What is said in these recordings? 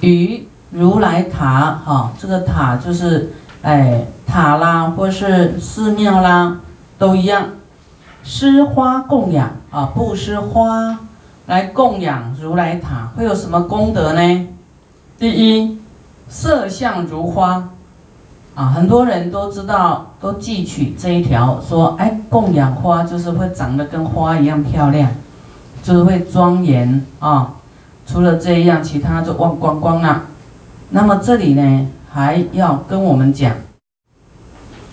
与如来塔，哈，这个塔就是哎塔啦，或是寺庙啦，都一样。施花供养啊，布施花来供养如来塔，会有什么功德呢？第一，色相如花啊，很多人都知道，都记取这一条，说哎，供养花就是会长得跟花一样漂亮，就是会庄严啊。除了这样，其他就忘光光了。那么这里呢，还要跟我们讲，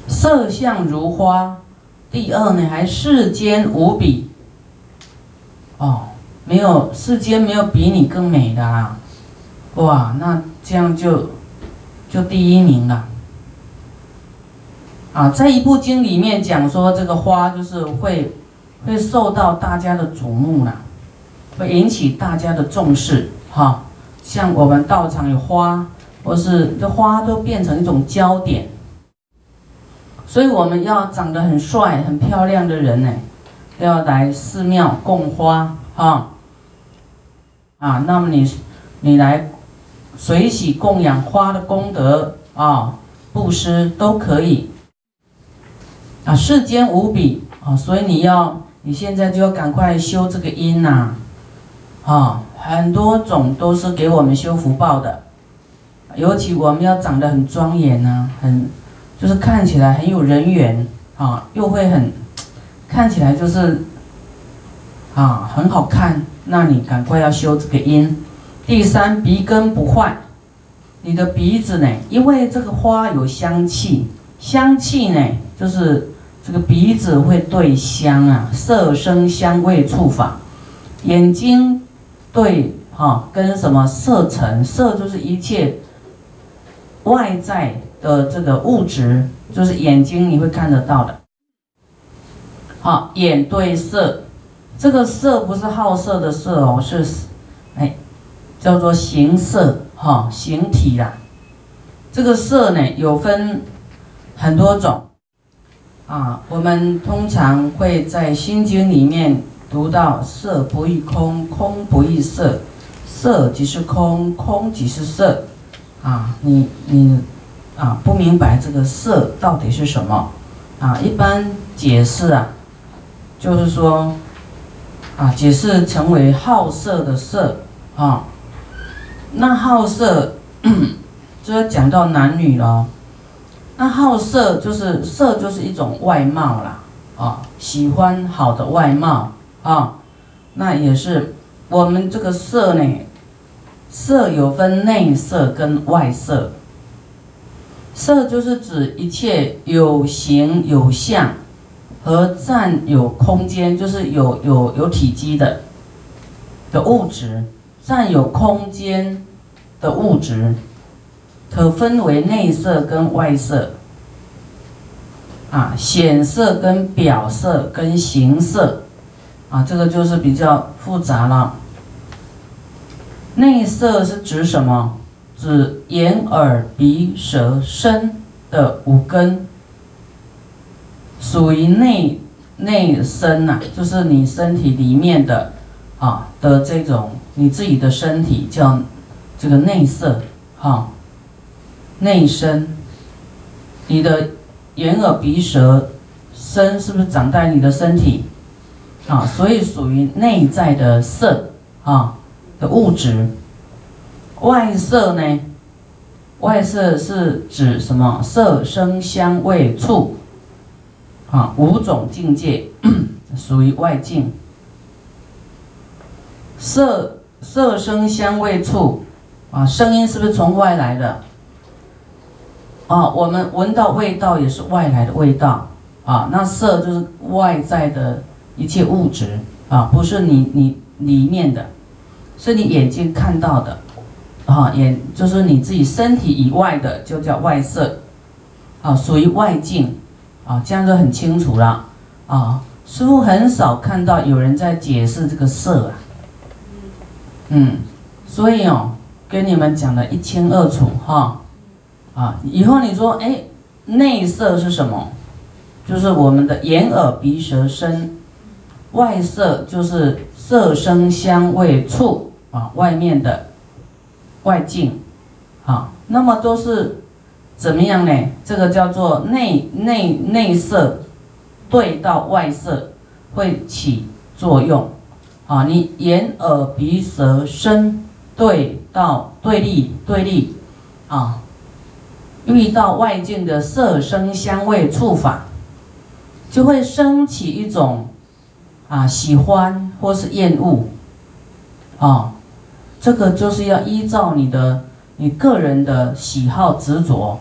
色相如花。第二呢，还世间无比，哦，没有世间没有比你更美的啦，哇，那这样就就第一名了。啊，在一部经里面讲说，这个花就是会会受到大家的瞩目啦，会引起大家的重视哈。像我们道场有花，或是这花都变成一种焦点。所以我们要长得很帅、很漂亮的人呢，都要来寺庙供花哈。啊，那么你你来随喜供养花的功德啊，布施都可以。啊，世间无比啊，所以你要你现在就要赶快修这个因呐。啊很多种都是给我们修福报的，尤其我们要长得很庄严呐，很。就是看起来很有人缘啊，又会很看起来就是啊很好看，那你赶快要修这个因。第三，鼻根不坏，你的鼻子呢，因为这个花有香气，香气呢就是这个鼻子会对香啊，色声香味触法，眼睛对哈跟什么色尘，色就是一切外在。的这个物质就是眼睛你会看得到的，好眼对色，这个色不是好色的色哦，是哎叫做形色哈形体啦。这个色呢有分很多种啊，我们通常会在心经里面读到色不异空，空不异色，色即是空，空即是色啊，你你。啊，不明白这个色到底是什么？啊，一般解释啊，就是说，啊，解释成为好色的色啊。那好色，就要讲到男女了。那好色就是色，就是一种外貌啦，啊，喜欢好的外貌啊。那也是我们这个色呢，色有分内色跟外色。色就是指一切有形有相和占有空间，就是有有有体积的的物质，占有空间的物质，可分为内色跟外色，啊，显色跟表色跟形色，啊，这个就是比较复杂了。内色是指什么？指眼、耳、鼻、舌、身的五根，属于内内身呐，就是你身体里面的啊的这种你自己的身体叫这个内色哈，内身，你的眼、耳、鼻、舌、身是不是长在你的身体啊？所以属于内在的色啊的物质。外色呢？外色是指什么？色、声、香味、触，啊，五种境界属于外境。色、色、声、香味、触，啊，声音是不是从外来的？啊，我们闻到味道也是外来的味道，啊，那色就是外在的一切物质，啊，不是你你里面的，是你眼睛看到的。啊，也就是你自己身体以外的，就叫外色，啊，属于外境，啊，这样就很清楚了，啊，师傅很少看到有人在解释这个色啊，嗯，所以哦，跟你们讲的一清二楚哈，啊，以后你说哎，内色是什么？就是我们的眼耳鼻舌身，外色就是色声香味触啊，外面的。外境，啊，那么都是怎么样呢？这个叫做内内内色对到外色会起作用，啊，你眼耳鼻舌身对到对立对立，啊，遇到外境的色声香味触法，就会升起一种啊喜欢或是厌恶，啊。这个就是要依照你的你个人的喜好执着，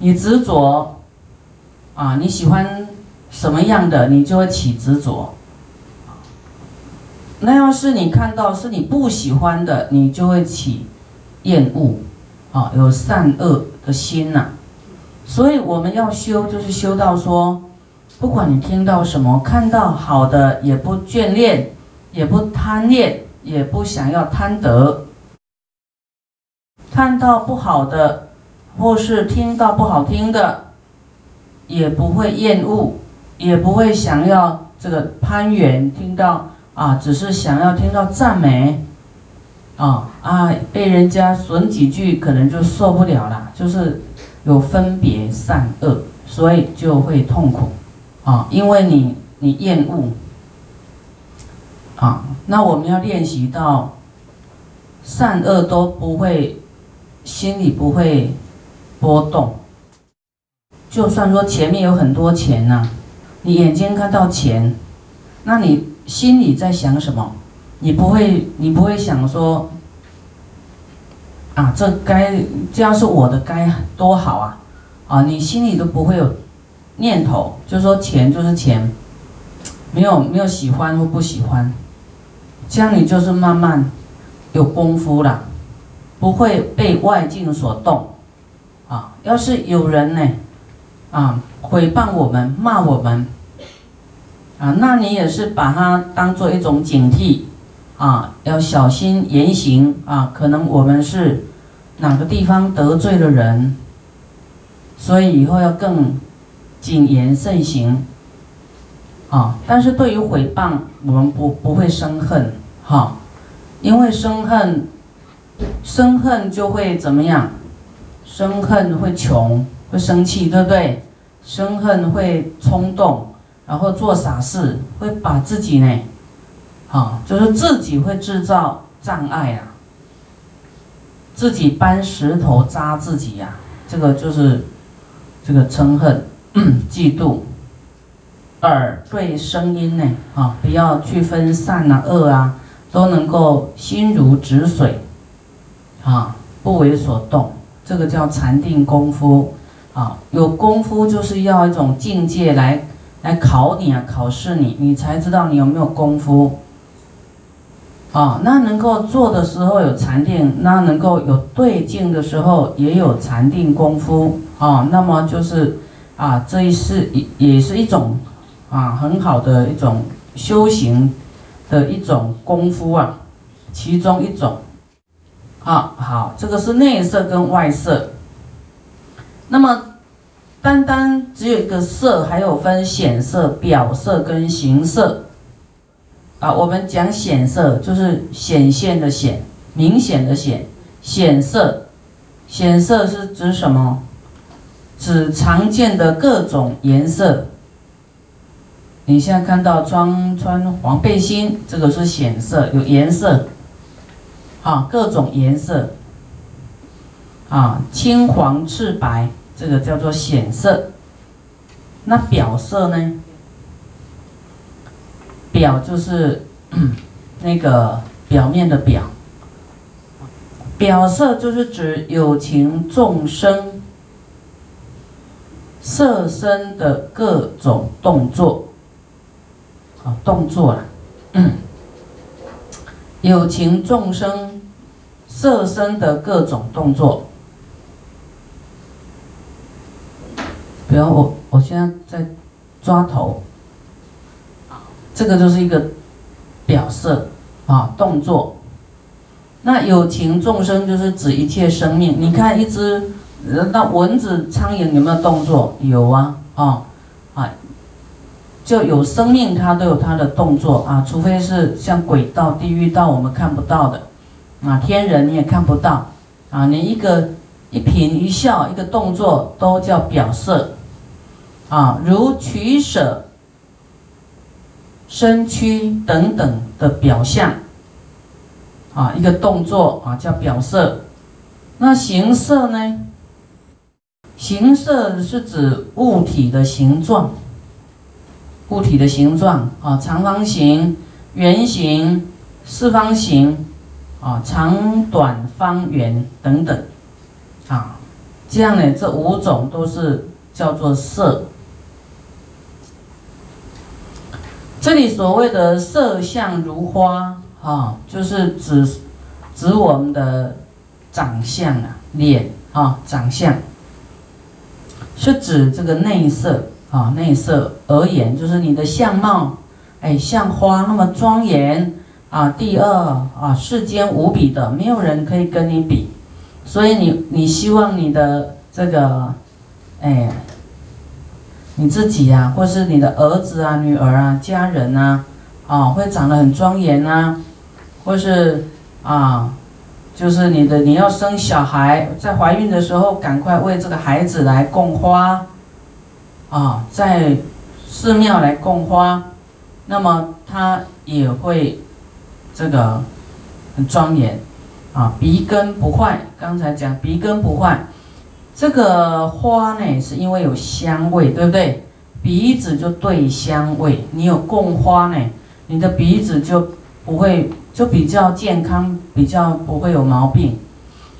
你执着啊，你喜欢什么样的，你就会起执着。那要是你看到是你不喜欢的，你就会起厌恶，啊，有善恶的心呐。所以我们要修，就是修到说，不管你听到什么，看到好的也不眷恋，也不贪恋，也不想要贪得。看到不好的，或是听到不好听的，也不会厌恶，也不会想要这个攀援。听到啊，只是想要听到赞美，啊啊，被人家损几句，可能就受不了了。就是有分别善恶，所以就会痛苦，啊，因为你你厌恶，啊，那我们要练习到善恶都不会。心里不会波动，就算说前面有很多钱呐，你眼睛看到钱，那你心里在想什么？你不会，你不会想说，啊，这该这要是我的该多好啊，啊，你心里都不会有念头，就说钱就是钱，没有没有喜欢或不喜欢，这样你就是慢慢有功夫了。不会被外境所动，啊，要是有人呢，啊，诽谤我们、骂我们，啊，那你也是把它当做一种警惕，啊，要小心言行，啊，可能我们是哪个地方得罪了人，所以以后要更谨言慎行，啊，但是对于诽谤，我们不不会生恨，哈，因为生恨。生恨就会怎么样？生恨会穷，会生气，对不对？生恨会冲动，然后做傻事，会把自己呢，啊，就是自己会制造障碍啊，自己搬石头扎自己呀，这个就是这个嗔恨、嫉妒。耳对声音呢，啊，不要去分善啊、恶啊，都能够心如止水。啊，不为所动，这个叫禅定功夫。啊，有功夫就是要一种境界来来考你啊，考试你，你才知道你有没有功夫。啊，那能够做的时候有禅定，那能够有对境的时候也有禅定功夫。啊，那么就是啊，这一是也也是一种啊很好的一种修行的一种功夫啊，其中一种。啊好，这个是内色跟外色。那么，单单只有一个色，还有分显色、表色跟形色。啊，我们讲显色，就是显现的显，明显的显。显色，显色是指什么？指常见的各种颜色。你现在看到穿穿黄背心，这个是显色，有颜色。啊，各种颜色，啊，青黄赤白，这个叫做显色。那表色呢？表就是 那个表面的表。表色就是指有情众生色身的各种动作，啊，动作啊，嗯。有情众生色身的各种动作，比如我我现在在抓头，这个就是一个表色啊动作。那有情众生就是指一切生命。你看一只那蚊子、苍蝇有没有动作？有啊啊啊。就有生命，它都有它的动作啊，除非是像轨道、地狱道，我们看不到的，啊，天人你也看不到，啊，你一个一颦一笑，一个动作都叫表色，啊，如取舍、身躯等等的表象，啊，一个动作啊叫表色。那形色呢？形色是指物体的形状，物体的形状啊，长方形、圆形、四方形。啊，长短方圆等等，啊，这样呢，这五种都是叫做色。这里所谓的色相如花，啊，就是指指我们的长相啊，脸啊，长相，是指这个内色啊，内色而言，就是你的相貌，哎，像花那么庄严。啊，第二啊，世间无比的，没有人可以跟你比，所以你你希望你的这个，哎，你自己呀，或是你的儿子啊、女儿啊、家人呐，啊，会长得很庄严呐，或是啊，就是你的你要生小孩，在怀孕的时候，赶快为这个孩子来供花，啊，在寺庙来供花，那么他也会。这个很庄严啊，鼻根不坏。刚才讲鼻根不坏，这个花呢是因为有香味，对不对？鼻子就对香味，你有供花呢，你的鼻子就不会就比较健康，比较不会有毛病，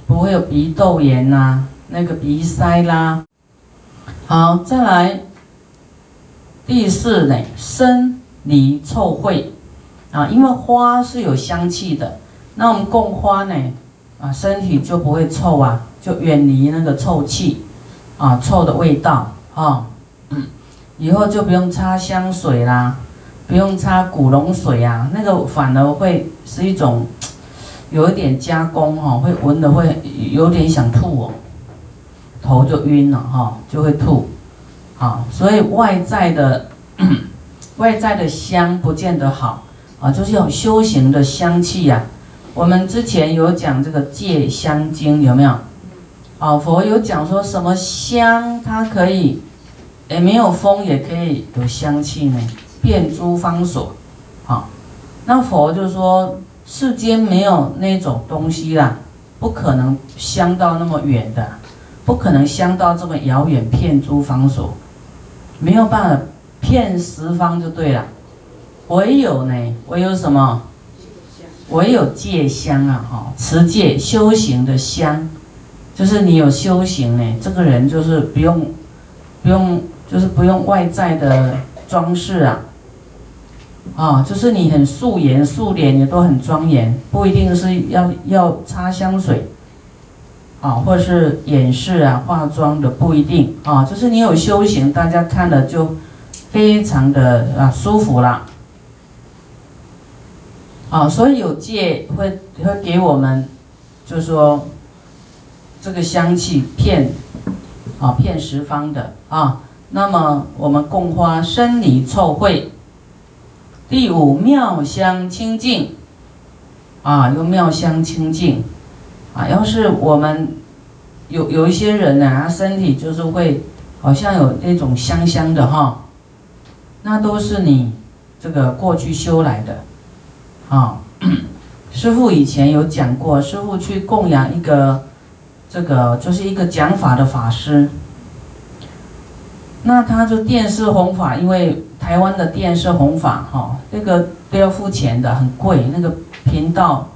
不会有鼻窦炎呐，那个鼻塞啦。好，再来第四呢，生离臭秽。啊，因为花是有香气的，那我们供花呢，啊，身体就不会臭啊，就远离那个臭气，啊，臭的味道啊，以后就不用擦香水啦，不用擦古龙水啊，那个反而会是一种 有一点加工哈，会闻的会有点想吐哦，头就晕了哈，就会吐，啊，所以外在的 外在的香不见得好。啊，就是有修行的香气呀。我们之前有讲这个戒香经，有没有？啊，佛有讲说什么香，它可以，也没有风也可以有香气呢，遍诸方所。好，那佛就说世间没有那种东西啦，不可能香到那么远的，不可能香到这么遥远，遍诸方所，没有办法骗十方就对了。唯有呢，唯有什么？唯有戒香啊，哈，持戒修行的香，就是你有修行呢，这个人就是不用，不用，就是不用外在的装饰啊，啊，就是你很素颜素脸也都很庄严，不一定是要要擦香水，啊，或者是掩饰啊化妆的不一定啊，就是你有修行，大家看了就非常的啊舒服啦。啊，所以有戒会会给我们，就是说，这个香气骗，啊骗十方的啊。那么我们供花生理凑会。第五妙香清净，啊，用妙香清净，啊，要是我们有有一些人呢，他身体就是会好像有那种香香的哈，那都是你这个过去修来的。啊，师傅以前有讲过，师傅去供养一个，这个就是一个讲法的法师。那他就电视弘法，因为台湾的电视弘法哈，那个都要付钱的，很贵。那个频道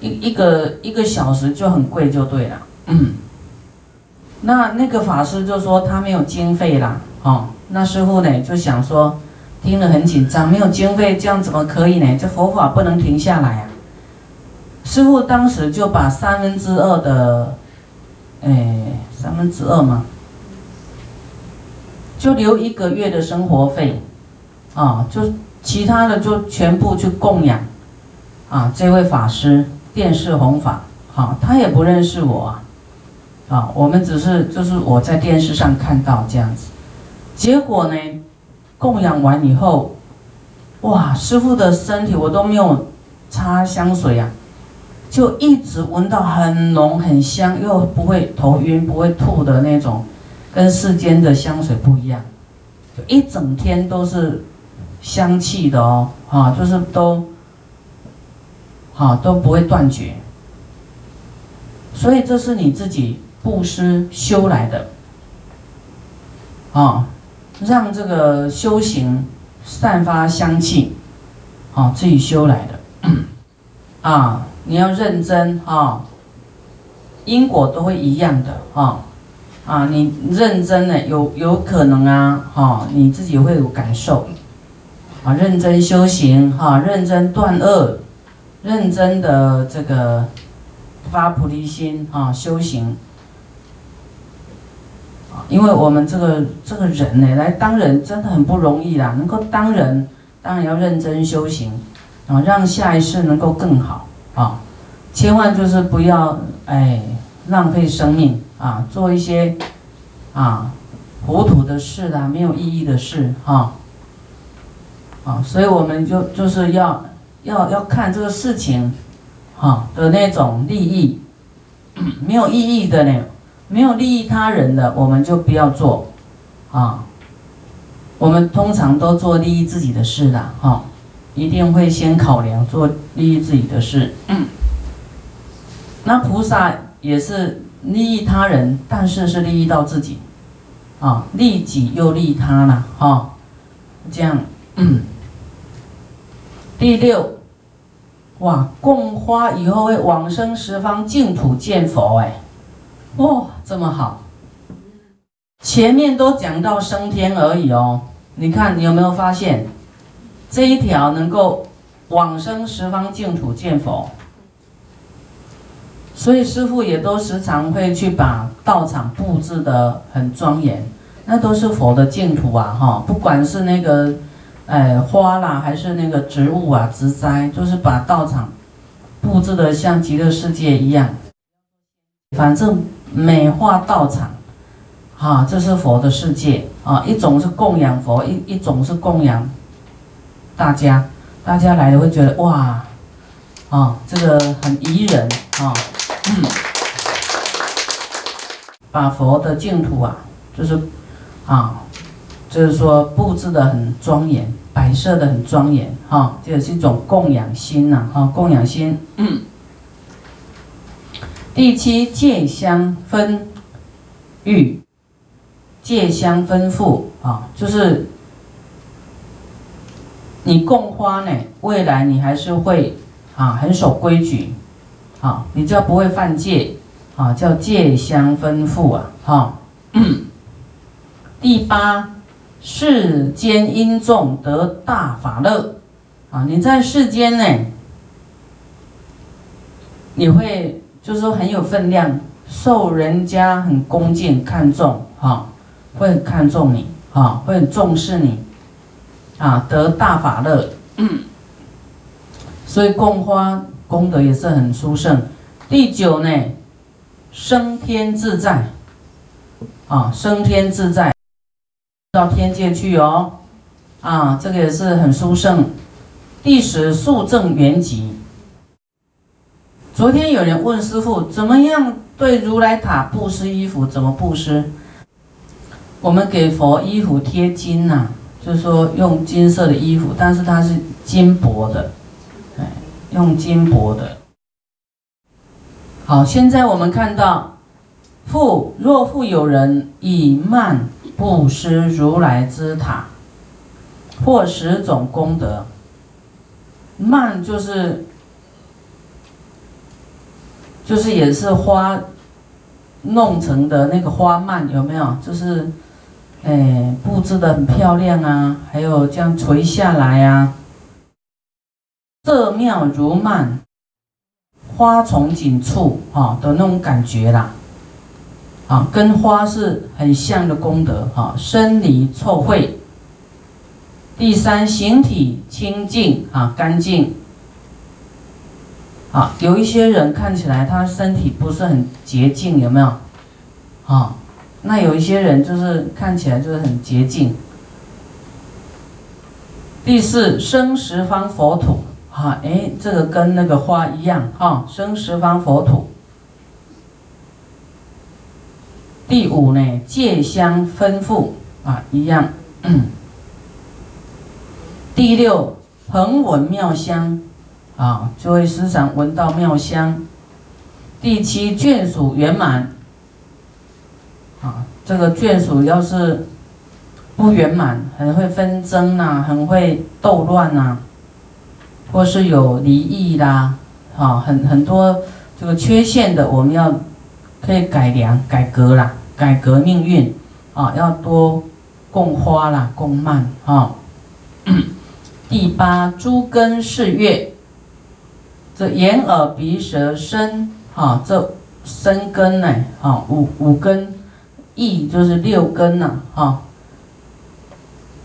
一一个一个小时就很贵，就对了。嗯，那那个法师就说他没有经费啦，哦，那师傅呢就想说。听了很紧张，没有经费，这样怎么可以呢？这佛法不能停下来啊！师傅当时就把三分之二的，哎，三分之二嘛，就留一个月的生活费，啊，就其他的就全部去供养，啊，这位法师电视弘法，好，他也不认识我啊，我们只是就是我在电视上看到这样子，结果呢？供养完以后，哇，师傅的身体我都没有擦香水呀，就一直闻到很浓很香，又不会头晕不会吐的那种，跟世间的香水不一样，就一整天都是香气的哦，哈，就是都，哈都不会断绝。所以这是你自己布施修来的，啊，让这个修行散发香气，啊，自己修来的，啊。你要认真啊，因果都会一样的啊啊！你认真呢，有有可能啊哈，你自己会有感受啊。认真修行哈，认真断恶，认真的这个发菩提心啊，修行。因为我们这个这个人呢，来当人真的很不容易啦。能够当人，当然要认真修行啊，让下一世能够更好。啊，千万就是不要哎浪费生命啊，做一些啊糊涂的事啦，没有意义的事哈。啊，所以我们就就是要要要看这个事情，哈的那种利益，没有意义的呢，没有利益他人的，我们就不要做啊。我们通常都做利益自己的事的哈。一定会先考量做利益自己的事。嗯，那菩萨也是利益他人，但是是利益到自己，啊，利己又利他了，哈，这样。嗯。第六，哇，供花以后会往生十方净土见佛，哎，哇，这么好。前面都讲到升天而已哦，你看你有没有发现？这一条能够往生十方净土见佛，所以师父也都时常会去把道场布置的很庄严，那都是佛的净土啊，哈，不管是那个，呃，花啦，还是那个植物啊，植栽，就是把道场布置的像极乐世界一样，反正美化道场，哈，这是佛的世界啊，一种是供养佛，一一种是供养。大家，大家来了会觉得哇，啊，这个很宜人啊，嗯，把佛的净土啊，就是啊，就是说布置的很庄严，摆设的很庄严，哈，这也是一种供养心呐，哈，供养心。嗯。第七，戒香分欲，戒香分富啊，就是。你供花呢？未来你还是会啊，很守规矩，啊，你叫不会犯戒，啊，叫戒香分富啊，哈。嗯第八，世间因众得大法乐，啊，你在世间呢，你会就是说很有分量，受人家很恭敬看重，啊，会很看重你，啊，会很重视你。啊，得大法乐，所以供花功德也是很殊胜。第九呢，升天自在，啊，升天自在，到天界去哦，啊，这个也是很殊胜。第十，速证圆寂。昨天有人问师傅，怎么样对如来塔布施衣服？怎么布施？我们给佛衣服贴金呐。就是说用金色的衣服，但是它是金箔的，哎，用金箔的。好，现在我们看到，富若富有人以慢布施如来之塔，或十种功德。慢就是，就是也是花弄成的那个花蔓，有没有？就是。哎，布置的很漂亮啊，还有这样垂下来啊，色妙如曼，花丛锦簇啊的那种感觉啦，啊，跟花是很像的功德啊，生离臭秽。第三，形体清净啊，干净。啊，有一些人看起来他身体不是很洁净，有没有？啊。那有一些人就是看起来就是很洁净。第四，生十方佛土哈，哎，这个跟那个花一样哈，生十方佛土。第五呢，戒香丰富啊，一样。第六，恒闻妙香啊，就会时常闻到妙香。第七，眷属圆满啊，这个眷属要是不圆满，很会纷争呐，很会斗乱呐，或是有离异啦，啊，很很多这个缺陷的，我们要可以改良、改革啦。改革命运啊，要多供花啦，供曼啊。第八，诸根是月，这眼耳鼻舌身啊，这身根呢啊，五五根，意就是六根呐啊，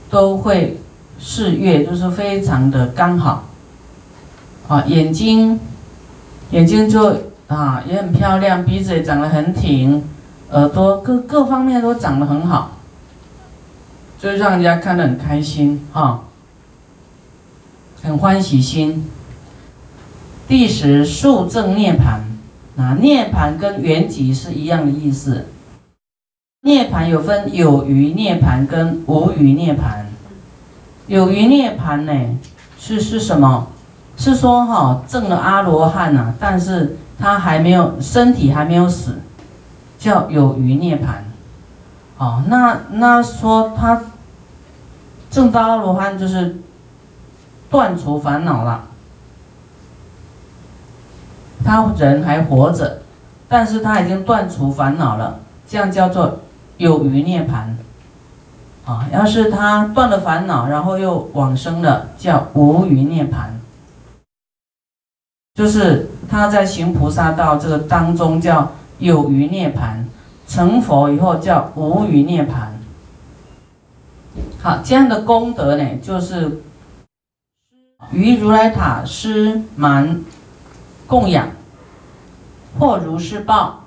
都会是月，就是非常的刚好啊。眼睛，眼睛就啊也很漂亮，鼻子也长得很挺。耳朵各各方面都长得很好，就是让人家看得很开心哈，很欢喜心。第十数正涅盘，那，涅盘跟圆寂是一样的意思。涅盘有分有余涅盘跟无余涅盘。有余涅盘呢，是是什么？是说哈，证了阿罗汉呐，但是他还没有身体还没有死。叫有余涅盘，哦，那那说他正道阿罗汉就是断除烦恼了，他人还活着，但是他已经断除烦恼了，这样叫做有余涅盘，啊，要是他断了烦恼，然后又往生了，叫无余涅盘，就是他在行菩萨道这个当中叫。有余涅盘，成佛以后叫无余涅盘。好，这样的功德呢，就是于如来塔施蛮供养，或如是报。